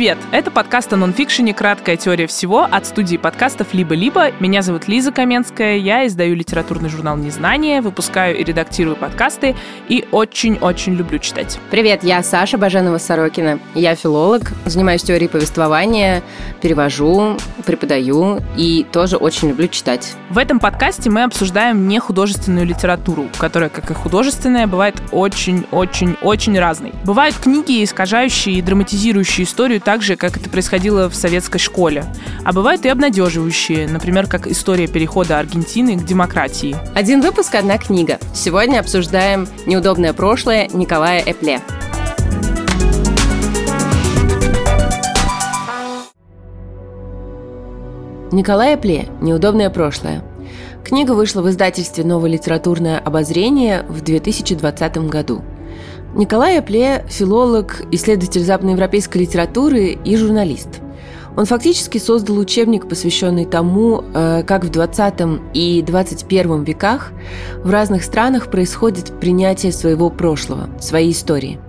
Привет! Это подкаст о нонфикшене «Краткая теория всего» от студии подкастов «Либо-либо». Меня зовут Лиза Каменская, я издаю литературный журнал «Незнание», выпускаю и редактирую подкасты и очень-очень люблю читать. Привет, я Саша Баженова-Сорокина. Я филолог, занимаюсь теорией повествования, перевожу, преподаю и тоже очень люблю читать. В этом подкасте мы обсуждаем не художественную литературу, которая, как и художественная, бывает очень-очень-очень разной. Бывают книги, искажающие и драматизирующие историю так же, как это происходило в советской школе. А бывают и обнадеживающие, например, как история перехода Аргентины к демократии. Один выпуск, одна книга. Сегодня обсуждаем «Неудобное прошлое» Николая Эпле. Николай Эпле «Неудобное прошлое». Книга вышла в издательстве «Новое литературное обозрение» в 2020 году – Николай Апле – филолог, исследователь западноевропейской литературы и журналист. Он фактически создал учебник, посвященный тому, э, как в 20 и 21 веках в разных странах происходит принятие своего прошлого, своей истории.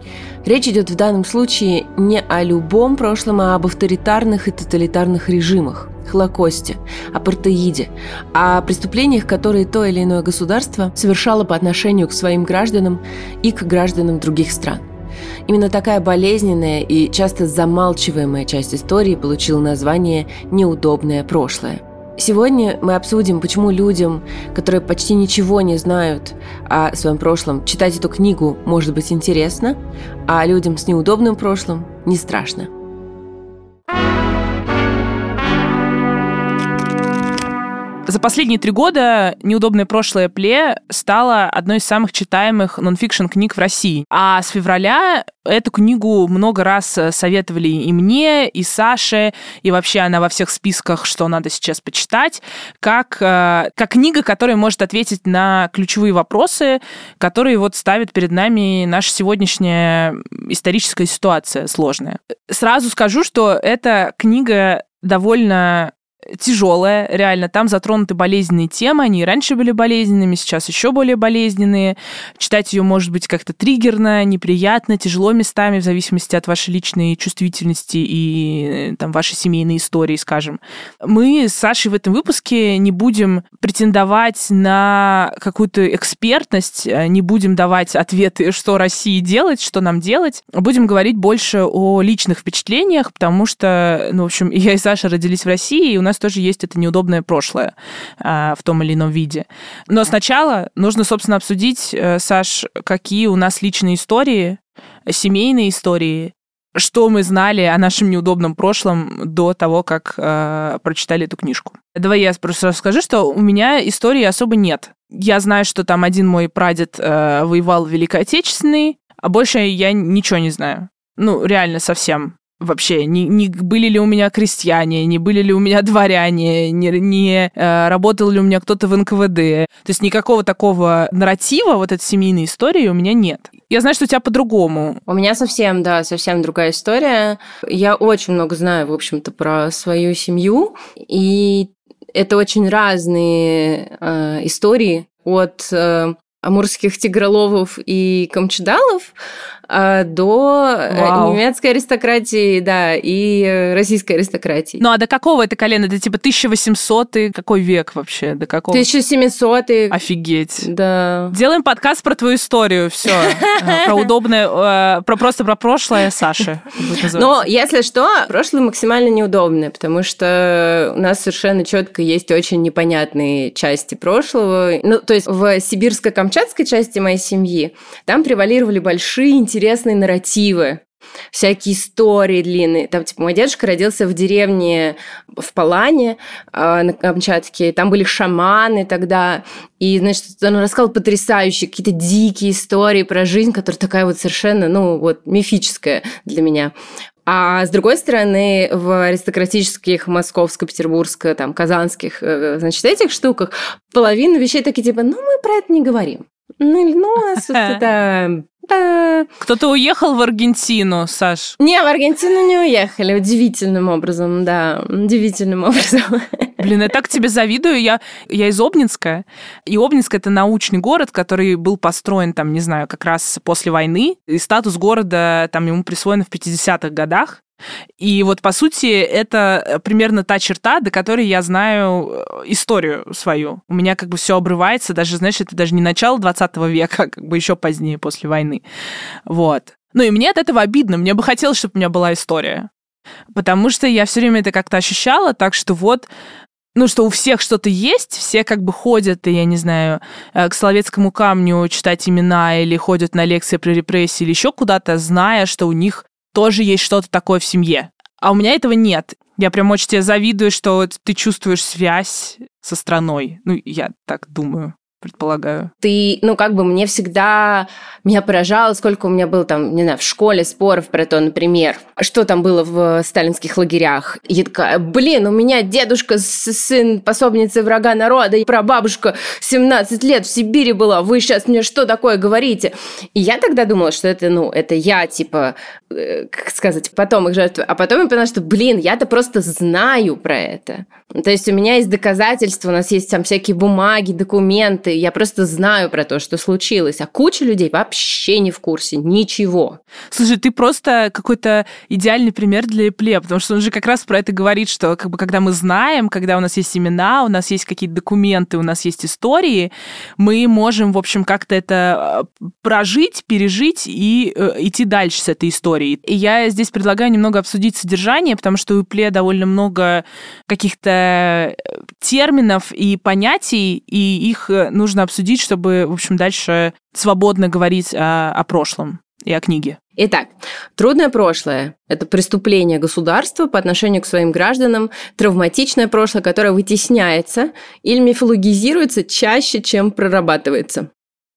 Речь идет в данном случае не о любом прошлом, а об авторитарных и тоталитарных режимах, Холокосте, апартеиде, о преступлениях, которые то или иное государство совершало по отношению к своим гражданам и к гражданам других стран. Именно такая болезненная и часто замалчиваемая часть истории получила название «неудобное прошлое». Сегодня мы обсудим, почему людям, которые почти ничего не знают о своем прошлом, читать эту книгу может быть интересно, а людям с неудобным прошлым не страшно. За последние три года «Неудобное прошлое Пле» стала одной из самых читаемых нонфикшн книг в России. А с февраля эту книгу много раз советовали и мне, и Саше, и вообще она во всех списках, что надо сейчас почитать, как, э, как книга, которая может ответить на ключевые вопросы, которые вот ставит перед нами наша сегодняшняя историческая ситуация сложная. Сразу скажу, что эта книга довольно тяжелая, реально. Там затронуты болезненные темы, они и раньше были болезненными, сейчас еще более болезненные. Читать ее может быть как-то триггерно, неприятно, тяжело местами, в зависимости от вашей личной чувствительности и там вашей семейной истории, скажем. Мы с Сашей в этом выпуске не будем претендовать на какую-то экспертность, не будем давать ответы, что России делать, что нам делать. Будем говорить больше о личных впечатлениях, потому что, ну, в общем, я и Саша родились в России, и у нас нас тоже есть это неудобное прошлое а, в том или ином виде. Но сначала нужно, собственно, обсудить, э, Саш, какие у нас личные истории, семейные истории, что мы знали о нашем неудобном прошлом до того, как э, прочитали эту книжку. Давай я просто расскажу, что у меня истории особо нет. Я знаю, что там один мой прадед э, воевал в Великой Отечественной, а больше я ничего не знаю. Ну, реально совсем вообще, не, не были ли у меня крестьяне, не были ли у меня дворяне, не, не э, работал ли у меня кто-то в НКВД. То есть никакого такого нарратива, вот этой семейной истории у меня нет. Я знаю, что у тебя по-другому. У меня совсем, да, совсем другая история. Я очень много знаю, в общем-то, про свою семью, и это очень разные э, истории от э, амурских тигроловов и камчедалов до э, Вау. немецкой аристократии, да, и э, российской аристократии. Ну а до какого это колена? Это типа 1800 какой век вообще? До какого? 1700 Офигеть. Да. Делаем подкаст про твою историю, все. Про удобное, про просто про прошлое Саши. Но, если что, прошлое максимально неудобное, потому что у нас совершенно четко есть очень непонятные части прошлого. Ну, то есть в сибирско-камчатской части моей семьи там превалировали большие интересные интересные нарративы, всякие истории длинные. Там, типа, мой дедушка родился в деревне в Палане э, на Камчатке, там были шаманы тогда, и, значит, он рассказал потрясающие какие-то дикие истории про жизнь, которая такая вот совершенно, ну, вот, мифическая для меня. А с другой стороны, в аристократических московско-петербургско, там, казанских, э, значит, этих штуках половина вещей такие, типа, ну, мы про это не говорим. Ну, ну, у нас это кто-то уехал в Аргентину, Саш? Не, в Аргентину не уехали. Удивительным образом, да. Удивительным образом. Блин, я так тебе завидую. Я, я из Обнинска. И Обнинск — это научный город, который был построен, там, не знаю, как раз после войны. И статус города там ему присвоен в 50-х годах. И вот, по сути, это примерно та черта, до которой я знаю э, историю свою. У меня как бы все обрывается, даже, знаешь, это даже не начало 20 века, а как бы еще позднее, после войны. Вот. Ну и мне от этого обидно. Мне бы хотелось, чтобы у меня была история. Потому что я все время это как-то ощущала, так что вот ну, что у всех что-то есть, все как бы ходят, я не знаю, э, к Соловецкому камню читать имена или ходят на лекции про репрессии или еще куда-то, зная, что у них тоже есть что-то такое в семье. А у меня этого нет. Я прям очень тебе завидую, что ты чувствуешь связь со страной. Ну, я так думаю предполагаю. Ты, ну, как бы мне всегда, меня поражало, сколько у меня было там, не знаю, в школе споров про то, например, что там было в сталинских лагерях. Я такая, блин, у меня дедушка, сын пособницы врага народа, и прабабушка 17 лет в Сибири была, вы сейчас мне что такое говорите? И я тогда думала, что это, ну, это я, типа, э, как сказать, потом их жертвы. А потом я поняла, что, блин, я-то просто знаю про это. То есть у меня есть доказательства, у нас есть там всякие бумаги, документы, я просто знаю про то, что случилось, а куча людей вообще не в курсе ничего. Слушай, ты просто какой-то идеальный пример для Эпле, потому что он же как раз про это говорит, что как бы когда мы знаем, когда у нас есть имена, у нас есть какие-то документы, у нас есть истории, мы можем, в общем, как-то это э, прожить, пережить и э, идти дальше с этой историей. И я здесь предлагаю немного обсудить содержание, потому что у Эпле довольно много каких-то Э, терминов и понятий, и их э, нужно обсудить, чтобы, в общем, дальше свободно говорить о, о прошлом и о книге. Итак, трудное прошлое – это преступление государства по отношению к своим гражданам, травматичное прошлое, которое вытесняется или мифологизируется чаще, чем прорабатывается.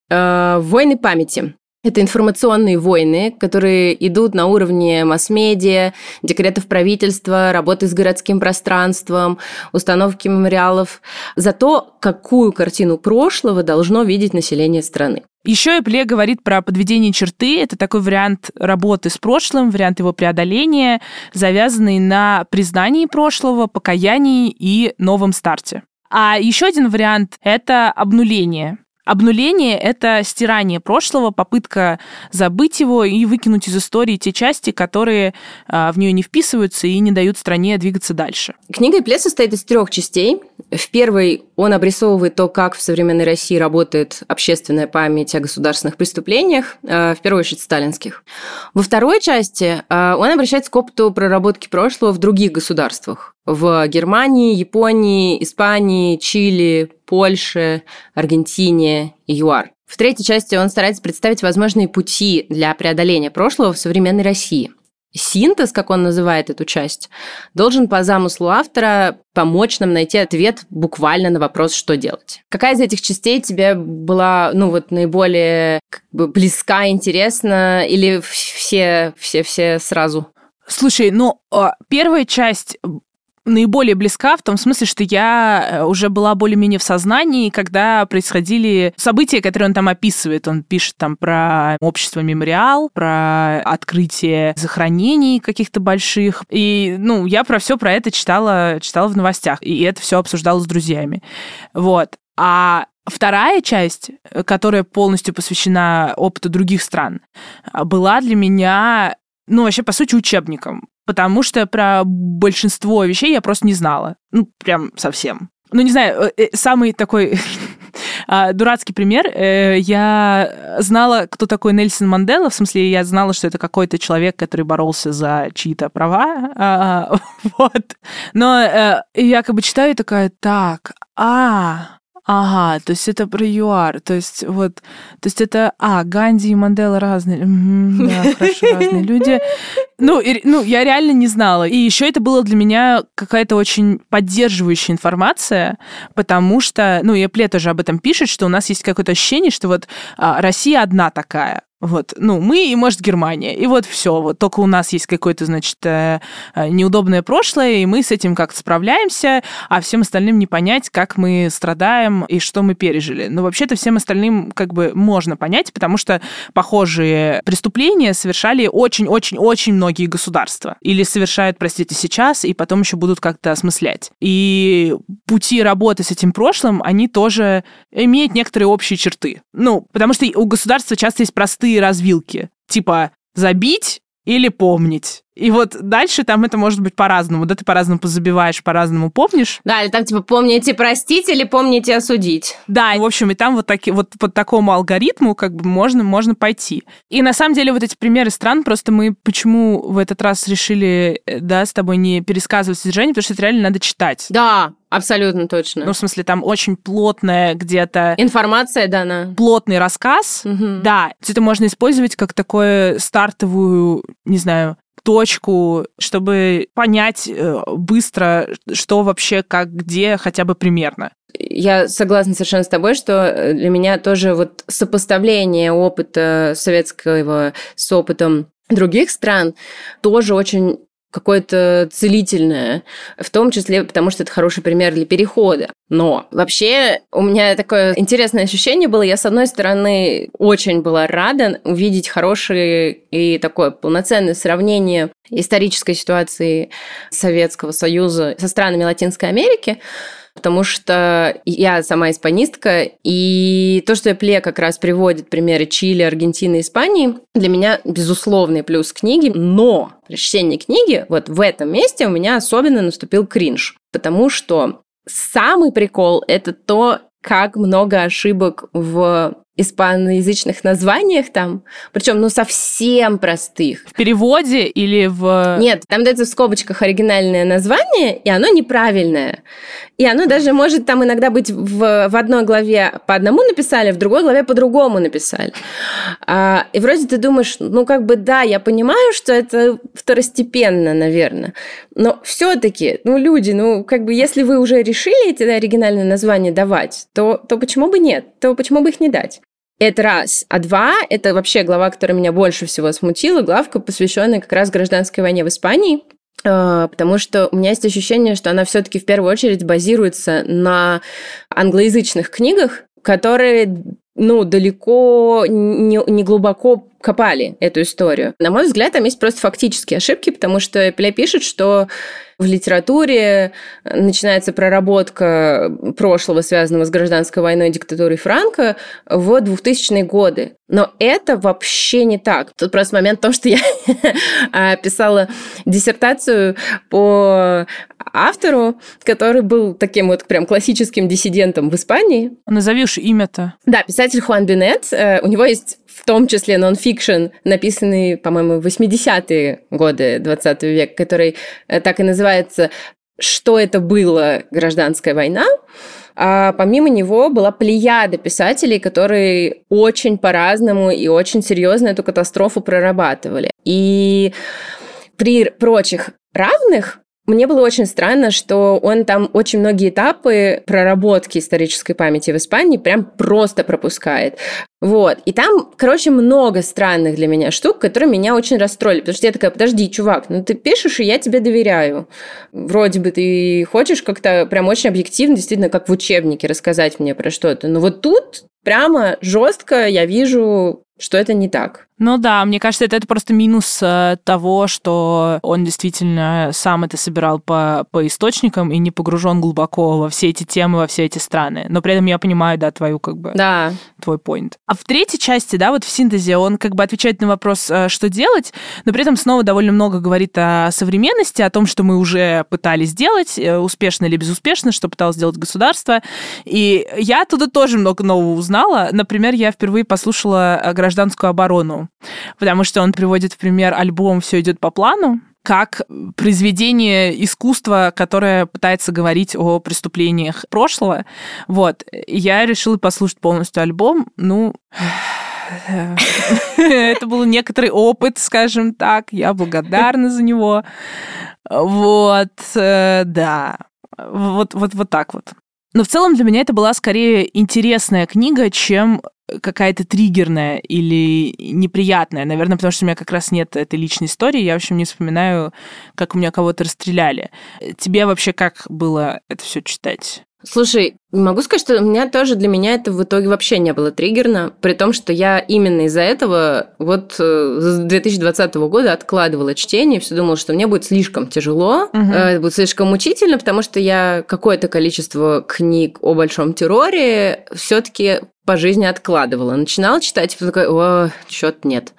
Э, войны памяти это информационные войны, которые идут на уровне масс-медиа, декретов правительства, работы с городским пространством, установки мемориалов, за то, какую картину прошлого должно видеть население страны. Еще Эпле говорит про подведение черты. Это такой вариант работы с прошлым, вариант его преодоления, завязанный на признании прошлого, покаянии и новом старте. А еще один вариант – это обнуление. Обнуление — это стирание прошлого, попытка забыть его и выкинуть из истории те части, которые а, в нее не вписываются и не дают стране двигаться дальше. Книга Плес состоит из трех частей. В первой он обрисовывает то, как в современной России работает общественная память о государственных преступлениях, а, в первую очередь сталинских. Во второй части а, он обращается к опыту проработки прошлого в других государствах в Германии, Японии, Испании, Чили, Польше, Аргентине и ЮАР. В третьей части он старается представить возможные пути для преодоления прошлого в современной России. Синтез, как он называет эту часть, должен по замыслу автора помочь нам найти ответ буквально на вопрос, что делать. Какая из этих частей тебе была, ну вот, наиболее как бы, близка, интересна, или все, все, все сразу? Слушай, ну, а, первая часть наиболее близка в том смысле, что я э, уже была более-менее в сознании, когда происходили события, которые он там описывает. Он пишет там про общество мемориал, про открытие захоронений каких-то больших. И, ну, я про все про это читала, читала в новостях. И это все обсуждала с друзьями. Вот. А Вторая часть, которая полностью посвящена опыту других стран, была для меня ну, вообще, по сути, учебником потому что про большинство вещей я просто не знала. Ну, прям совсем. Ну, не знаю, э, э, самый такой а, дурацкий пример. Э, я знала, кто такой Нельсон Мандела, в смысле, я знала, что это какой-то человек, который боролся за чьи-то права. А, вот. Но я как бы читаю и такая, так, а, Ага, то есть это про ЮАР, то есть вот, то есть это, а, Ганди и Мандела разные, угу, да, хорошо, разные люди. Ну, и, ну, я реально не знала. И еще это было для меня какая-то очень поддерживающая информация, потому что, ну, и Пле тоже об этом пишет, что у нас есть какое-то ощущение, что вот а, Россия одна такая, вот, ну, мы и, может, Германия. И вот все. Вот только у нас есть какое-то, значит, э, э, неудобное прошлое, и мы с этим как-то справляемся, а всем остальным не понять, как мы страдаем и что мы пережили. Но вообще-то всем остальным как бы можно понять, потому что похожие преступления совершали очень-очень-очень многие государства. Или совершают, простите, сейчас, и потом еще будут как-то осмыслять. И пути работы с этим прошлым, они тоже имеют некоторые общие черты. Ну, потому что у государства часто есть простые развилки. Типа забить или помнить. И вот дальше там это может быть по-разному, да, ты по-разному позабиваешь, по-разному помнишь. Да, или там типа помните простить или помните осудить. Да, в общем, и там вот, таки, вот по такому алгоритму как бы можно, можно пойти. И на самом деле вот эти примеры стран, просто мы почему в этот раз решили, э, да, с тобой не пересказывать содержание, потому что это реально надо читать. Да, Абсолютно точно. Ну, в смысле, там очень плотная где-то... Информация дана. Плотный рассказ. Угу. Да, это можно использовать как такое стартовую, не знаю, точку, чтобы понять э, быстро, что вообще, как, где, хотя бы примерно. Я согласна совершенно с тобой, что э, для меня тоже вот сопоставление опыта советского с опытом других стран тоже очень какое-то целительное, в том числе потому, что это хороший пример для перехода. Но вообще у меня такое интересное ощущение было. Я, с одной стороны, очень была рада увидеть хорошее и такое полноценное сравнение исторической ситуации Советского Союза со странами Латинской Америки, потому что я сама испанистка, и то, что Эпле как раз приводит примеры Чили, Аргентины, Испании, для меня безусловный плюс книги, но при чтении книги вот в этом месте у меня особенно наступил кринж, потому что самый прикол – это то, как много ошибок в испаноязычных названиях там, причем, ну, совсем простых. В переводе или в... Нет, там дается в скобочках оригинальное название, и оно неправильное. И оно даже может там иногда быть в, в одной главе по одному написали, в другой главе по-другому написали. А, и вроде ты думаешь, ну, как бы, да, я понимаю, что это второстепенно, наверное, но все-таки, ну, люди, ну, как бы, если вы уже решили эти оригинальные названия давать, то, то почему бы нет? То почему бы их не дать? Это раз. А два — это вообще глава, которая меня больше всего смутила, главка, посвященная как раз гражданской войне в Испании, а, потому что у меня есть ощущение, что она все-таки в первую очередь базируется на англоязычных книгах, которые ну, далеко не, не глубоко копали эту историю. На мой взгляд, там есть просто фактические ошибки, потому что Пеля пишет, что в литературе начинается проработка прошлого, связанного с гражданской войной и диктатурой Франка, в 2000-е годы. Но это вообще не так. Тут просто момент в том, что я писала диссертацию по автору, который был таким вот прям классическим диссидентом в Испании. Назови уж имя-то. Да, писатель Хуан Бинет. Э, у него есть в том числе нон-фикшн, написанный, по-моему, в 80-е годы 20 века, который э, так и называется «Что это было? Гражданская война». А помимо него была плеяда писателей, которые очень по-разному и очень серьезно эту катастрофу прорабатывали. И при прочих равных мне было очень странно, что он там очень многие этапы проработки исторической памяти в Испании прям просто пропускает. Вот. И там, короче, много странных для меня штук, которые меня очень расстроили. Потому что я такая, подожди, чувак, ну ты пишешь, и я тебе доверяю. Вроде бы ты хочешь как-то прям очень объективно, действительно, как в учебнике рассказать мне про что-то. Но вот тут прямо жестко я вижу что это не так. Ну да, мне кажется, это, это просто минус э, того, что он действительно сам это собирал по, по источникам и не погружен глубоко во все эти темы, во все эти страны. Но при этом я понимаю, да, твою как бы... Да. Твой поинт. А в третьей части, да, вот в синтезе он как бы отвечает на вопрос, э, что делать, но при этом снова довольно много говорит о современности, о том, что мы уже пытались сделать, э, успешно или безуспешно, что пыталось сделать государство. И я оттуда тоже много нового узнала. Например, я впервые послушала гражданскую оборону, потому что он приводит в пример альбом «Все идет по плану», как произведение искусства, которое пытается говорить о преступлениях прошлого. Вот. Я решила послушать полностью альбом. Ну, это был некоторый опыт, скажем так. Я благодарна за него. Вот, э, да. Вот, вот, вот так вот. Но в целом для меня это была скорее интересная книга, чем какая-то триггерная или неприятная. Наверное, потому что у меня как раз нет этой личной истории. Я, в общем, не вспоминаю, как у меня кого-то расстреляли. Тебе вообще как было это все читать? Слушай, могу сказать, что у меня тоже для меня это в итоге вообще не было триггерно, при том, что я именно из-за этого вот э, с 2020 года откладывала чтение, все думала, что мне будет слишком тяжело, угу. это будет слишком мучительно, потому что я какое-то количество книг о большом терроре все-таки по жизни откладывала. Начинала читать, и такая, о, что-то нет.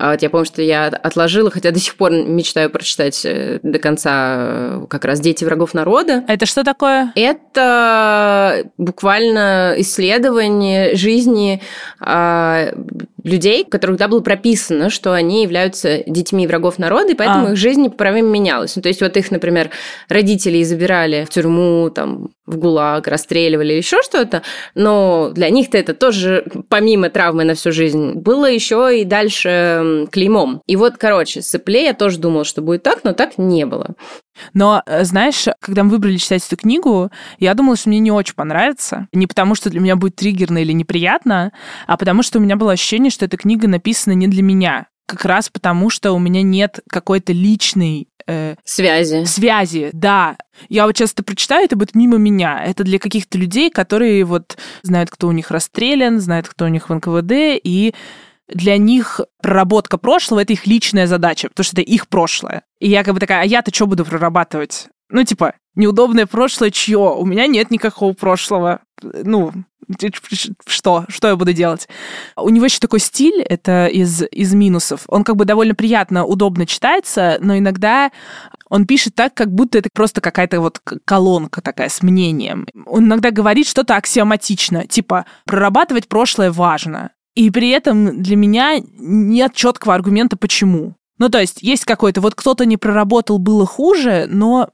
А вот я помню, что я отложила, хотя до сих пор мечтаю прочитать э, до конца э, как раз «Дети врагов народа». Это что такое? Это буквально исследование жизни э, людей, у которых да, было прописано, что они являются детьми врагов народа, и поэтому а. их жизнь непоправимо менялась. Ну, то есть вот их, например, родители забирали в тюрьму, там, в ГУЛАГ, расстреливали, еще что-то, но для них-то это тоже, помимо травмы на всю жизнь, было еще и дальше клеймом. И вот, короче, с Эпле я тоже думала, что будет так, но так не было. Но, э, знаешь, когда мы выбрали читать эту книгу, я думала, что мне не очень понравится. Не потому, что для меня будет триггерно или неприятно, а потому, что у меня было ощущение, что эта книга написана не для меня. Как раз потому, что у меня нет какой-то личной э, связи. Связи, да. Я вот часто прочитаю, это будет мимо меня. Это для каких-то людей, которые вот знают, кто у них расстрелян, знают, кто у них в НКВД, и для них проработка прошлого — это их личная задача, потому что это их прошлое. И я как бы такая, а я-то что буду прорабатывать? Ну, типа, неудобное прошлое чье? У меня нет никакого прошлого. Ну, что? Что я буду делать? У него еще такой стиль, это из, из минусов. Он как бы довольно приятно, удобно читается, но иногда он пишет так, как будто это просто какая-то вот колонка такая с мнением. Он иногда говорит что-то аксиоматично, типа «прорабатывать прошлое важно». И при этом для меня нет четкого аргумента, почему. Ну, то есть есть какой-то, вот кто-то не проработал, было хуже, но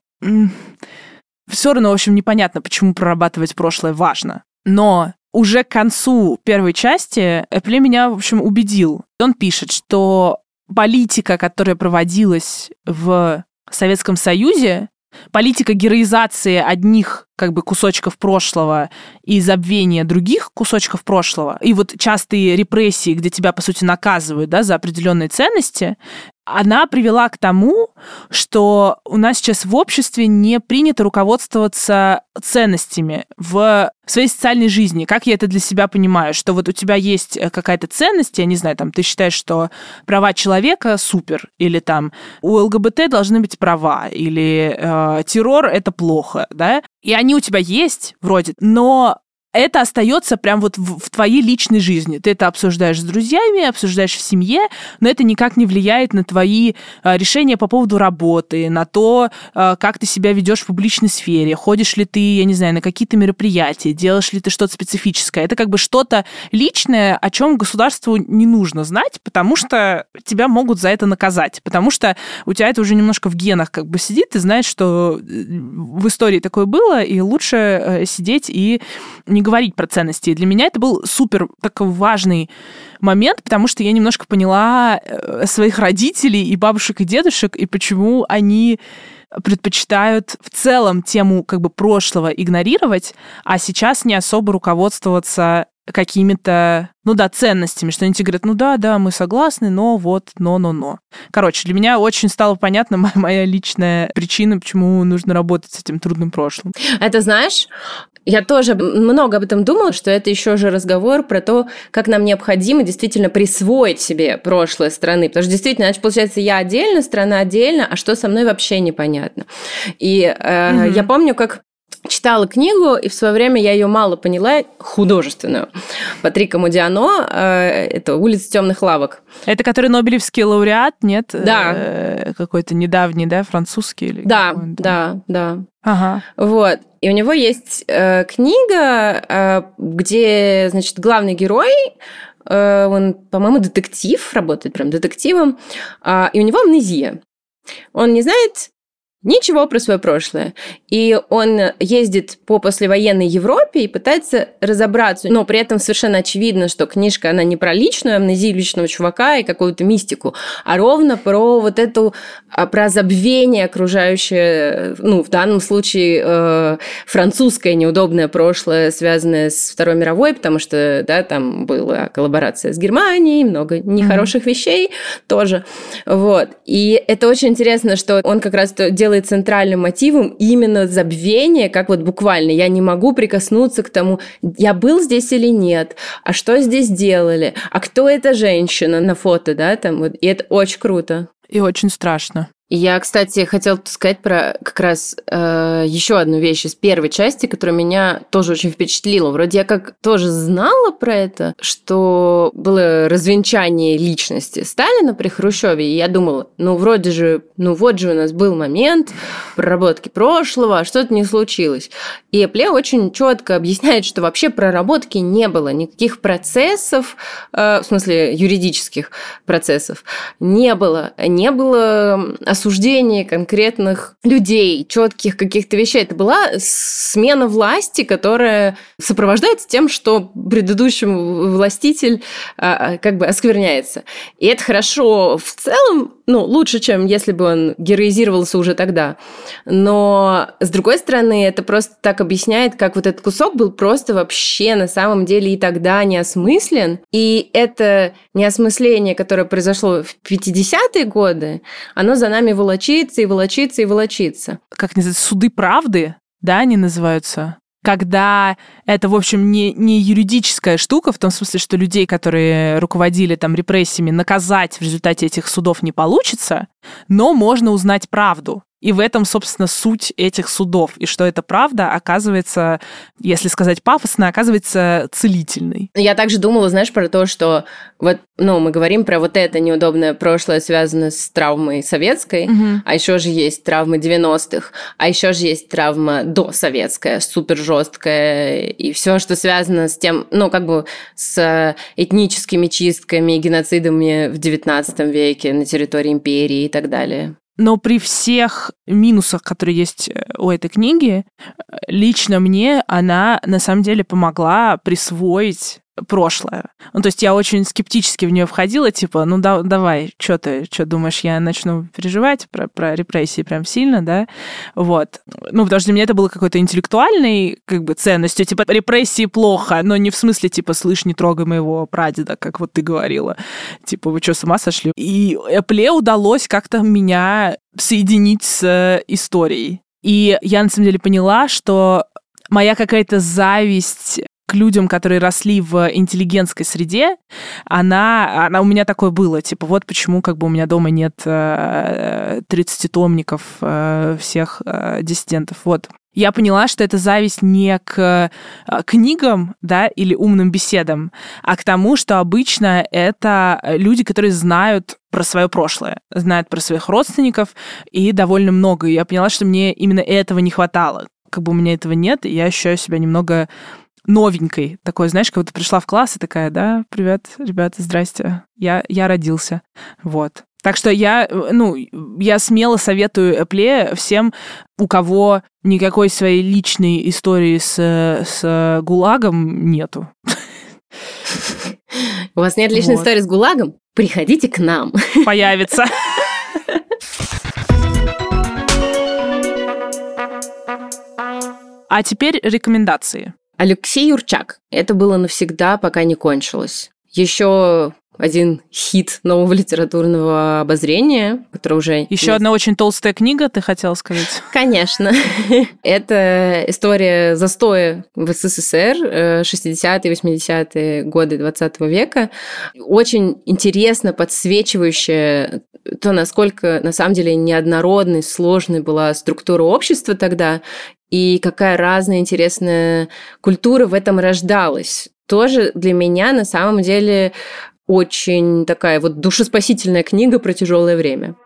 все равно, в общем, непонятно, почему прорабатывать прошлое важно. Но уже к концу первой части Эпле меня, в общем, убедил. Он пишет, что политика, которая проводилась в Советском Союзе, политика героизации одних как бы кусочков прошлого и забвения других кусочков прошлого, и вот частые репрессии, где тебя, по сути, наказывают да, за определенные ценности, она привела к тому, что у нас сейчас в обществе не принято руководствоваться ценностями в своей социальной жизни. Как я это для себя понимаю? Что вот у тебя есть э, какая-то ценность, я не знаю, там, ты считаешь, что права человека супер, или там у ЛГБТ должны быть права, или э, террор — это плохо, да? И они у тебя есть вроде, но это остается прям вот в, в твоей личной жизни. Ты это обсуждаешь с друзьями, обсуждаешь в семье, но это никак не влияет на твои а, решения по поводу работы, на то, а, как ты себя ведешь в публичной сфере, ходишь ли ты, я не знаю, на какие-то мероприятия, делаешь ли ты что-то специфическое. Это как бы что-то личное, о чем государству не нужно знать, потому что тебя могут за это наказать, потому что у тебя это уже немножко в генах как бы сидит, ты знаешь, что э, в истории такое было, и лучше э, сидеть и не говорить про ценности. И для меня это был супер такой важный момент, потому что я немножко поняла э, своих родителей и бабушек и дедушек, и почему они предпочитают в целом тему как бы прошлого игнорировать, а сейчас не особо руководствоваться какими-то, ну да, ценностями, что они тебе говорят, ну да, да, мы согласны, но вот, но-но-но. Короче, для меня очень стало понятна моя, моя личная причина, почему нужно работать с этим трудным прошлым. Это знаешь, я тоже много об этом думала, что это еще же разговор про то, как нам необходимо действительно присвоить себе прошлое страны. Потому что действительно, значит, получается, я отдельно, страна отдельно, а что со мной вообще непонятно. И э, mm-hmm. я помню, как читала книгу, и в свое время я ее мало поняла, художественную. Патрика Мудиано, э, это «Улица темных лавок». Это который Нобелевский лауреат, нет? Да. Э, какой-то недавний, да, французский? Или да, да, да. Ага. Вот. И у него есть э, книга, э, где, значит, главный герой э, он, по-моему, детектив, работает прям детективом, э, и у него амнезия. Он не знает ничего про свое прошлое. И он ездит по послевоенной Европе и пытается разобраться, но при этом совершенно очевидно, что книжка, она не про личную амнезию личного чувака и какую-то мистику, а ровно про вот эту, а, про забвение окружающее, ну, в данном случае э, французское неудобное прошлое, связанное с Второй мировой, потому что, да, там была коллаборация с Германией, много нехороших mm-hmm. вещей тоже, вот. И это очень интересно, что он как раз делает делает центральным мотивом именно забвение, как вот буквально я не могу прикоснуться к тому, я был здесь или нет, а что здесь делали, а кто эта женщина на фото, да, там вот, и это очень круто. И очень страшно. Я, кстати, хотела сказать про как раз э, еще одну вещь из первой части, которая меня тоже очень впечатлила. Вроде я как тоже знала про это, что было развенчание личности Сталина при Хрущеве, и я думала, ну вроде же, ну вот же у нас был момент проработки прошлого, а что-то не случилось. И Эпле очень четко объясняет, что вообще проработки не было, никаких процессов, э, в смысле юридических процессов, не было. Не было осуждения конкретных людей, четких каких-то вещей. Это была смена власти, которая сопровождается тем, что предыдущий властитель а, а, как бы оскверняется. И это хорошо в целом, ну, лучше, чем если бы он героизировался уже тогда. Но, с другой стороны, это просто так объясняет, как вот этот кусок был просто вообще на самом деле и тогда не осмыслен. И это неосмысление, которое произошло в 50-е годы, оно за нами волочится и волочится и волочится. Как называется, суды правды, да, они называются? когда это, в общем, не, не юридическая штука, в том смысле, что людей, которые руководили там репрессиями, наказать в результате этих судов не получится, но можно узнать правду. И в этом, собственно, суть этих судов. И что это правда оказывается, если сказать пафосно, оказывается целительной. Я также думала, знаешь, про то, что вот, ну, мы говорим про вот это неудобное прошлое, связанное с травмой советской, угу. а еще же есть травмы 90-х, а еще же есть травма досоветская, супер жесткая, и все, что связано с тем, ну, как бы с этническими чистками, геноцидами в 19 веке на территории империи и так далее. Но при всех минусах, которые есть э, у этой книги, лично мне она на самом деле помогла присвоить прошлое. Ну, то есть я очень скептически в нее входила, типа, ну да, давай, что ты, что думаешь, я начну переживать про, про репрессии прям сильно, да? Вот. Ну, потому что для меня это было какой-то интеллектуальной, как бы, ценностью, типа, репрессии плохо, но не в смысле, типа, слышь, не трогай моего прадеда, как вот ты говорила. Типа, вы что, с ума сошли? И Эпле удалось как-то меня соединить с историей. И я, на самом деле, поняла, что моя какая-то зависть к людям, которые росли в интеллигентской среде, она, она у меня такое было. Типа, вот почему как бы у меня дома нет э, 30-томников э, всех э, диссидентов. Вот. Я поняла, что это зависть не к э, книгам, да, или умным беседам, а к тому, что обычно это люди, которые знают про свое прошлое, знают про своих родственников и довольно много. И я поняла, что мне именно этого не хватало. Как бы у меня этого нет, и я ощущаю себя немного новенькой. Такой, знаешь, как будто пришла в класс и такая, да, привет, ребята, здрасте, я, я родился. Вот. Так что я, ну, я смело советую Apple всем, у кого никакой своей личной истории с, с ГУЛАГом нету. У вас нет личной вот. истории с ГУЛАГом? Приходите к нам. Появится. А теперь рекомендации. Алексей Юрчак. Это было навсегда, пока не кончилось. Еще один хит нового литературного обозрения, который уже... Еще одна очень толстая книга, ты хотела сказать? Конечно. Это история застоя в СССР 60-е, 80-е годы 20 века. Очень интересно подсвечивающая то, насколько на самом деле неоднородной, сложной была структура общества тогда, и какая разная интересная культура в этом рождалась. Тоже для меня на самом деле очень такая вот душеспасительная книга про тяжелое время.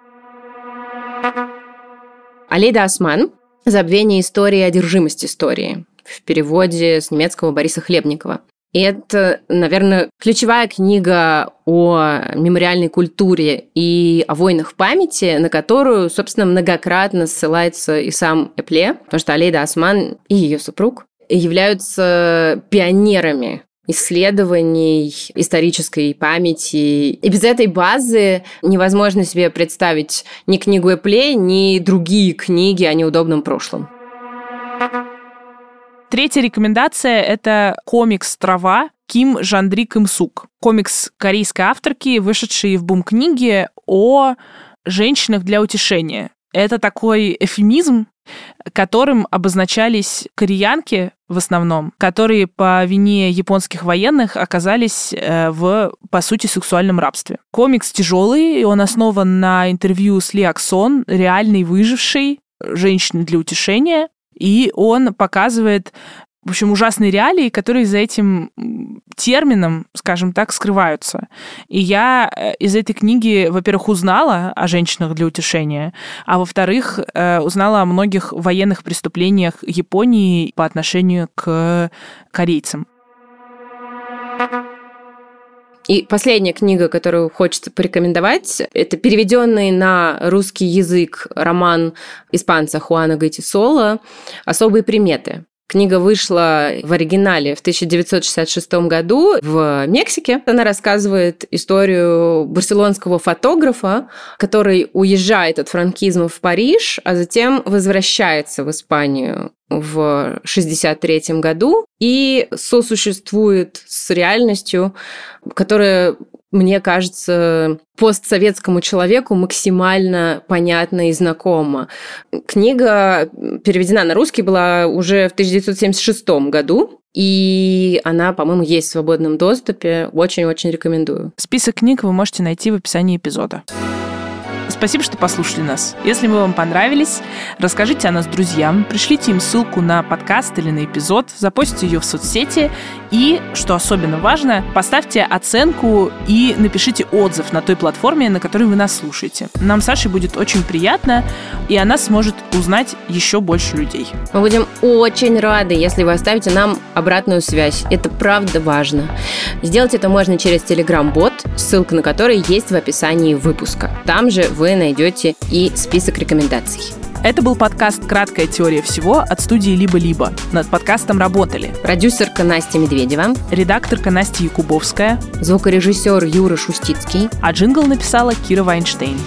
Алейда Осман «Забвение истории и одержимость истории» в переводе с немецкого Бориса Хлебникова. И это, наверное, ключевая книга о мемориальной культуре и о войнах памяти, на которую, собственно, многократно ссылается и сам Эпле, потому что Алейда Осман и ее супруг являются пионерами исследований исторической памяти. И без этой базы невозможно себе представить ни книгу Эпле, ни другие книги о неудобном прошлом. Третья рекомендация — это комикс «Трава» Ким Жандри Кымсук. Комикс корейской авторки, вышедший в бум-книге о женщинах для утешения. Это такой эфемизм, которым обозначались кореянки в основном, которые по вине японских военных оказались э, в, по сути, сексуальном рабстве. Комикс тяжелый, и он основан на интервью с Ли Аксон, реальной выжившей женщины для утешения, и он показывает в общем, ужасные реалии, которые за этим термином, скажем так, скрываются. И я э, из этой книги, во-первых, узнала о женщинах для утешения, а во-вторых, э, узнала о многих военных преступлениях Японии по отношению к корейцам. И последняя книга, которую хочется порекомендовать, это переведенный на русский язык роман испанца Хуана Гайтисола «Особые приметы». Книга вышла в оригинале в 1966 году в Мексике. Она рассказывает историю барселонского фотографа, который уезжает от франкизма в Париж, а затем возвращается в Испанию в 63 году и сосуществует с реальностью, которая мне кажется, постсоветскому человеку максимально понятна и знакома. Книга переведена на русский была уже в 1976 году, и она, по-моему, есть в свободном доступе. Очень-очень рекомендую. Список книг вы можете найти в описании эпизода. Спасибо, что послушали нас. Если мы вам понравились, расскажите о нас друзьям, пришлите им ссылку на подкаст или на эпизод, запостите ее в соцсети и, что особенно важно, поставьте оценку и напишите отзыв на той платформе, на которой вы нас слушаете. Нам Саше будет очень приятно, и она сможет узнать еще больше людей. Мы будем очень рады, если вы оставите нам обратную связь. Это правда важно. Сделать это можно через Telegram-бот, ссылка на который есть в описании выпуска. Там же вы найдете и список рекомендаций. Это был подкаст «Краткая теория всего» от студии «Либо-либо». Над подкастом работали продюсерка Настя Медведева, редакторка Настя Якубовская, звукорежиссер Юра Шустицкий, а джингл написала Кира Вайнштейн.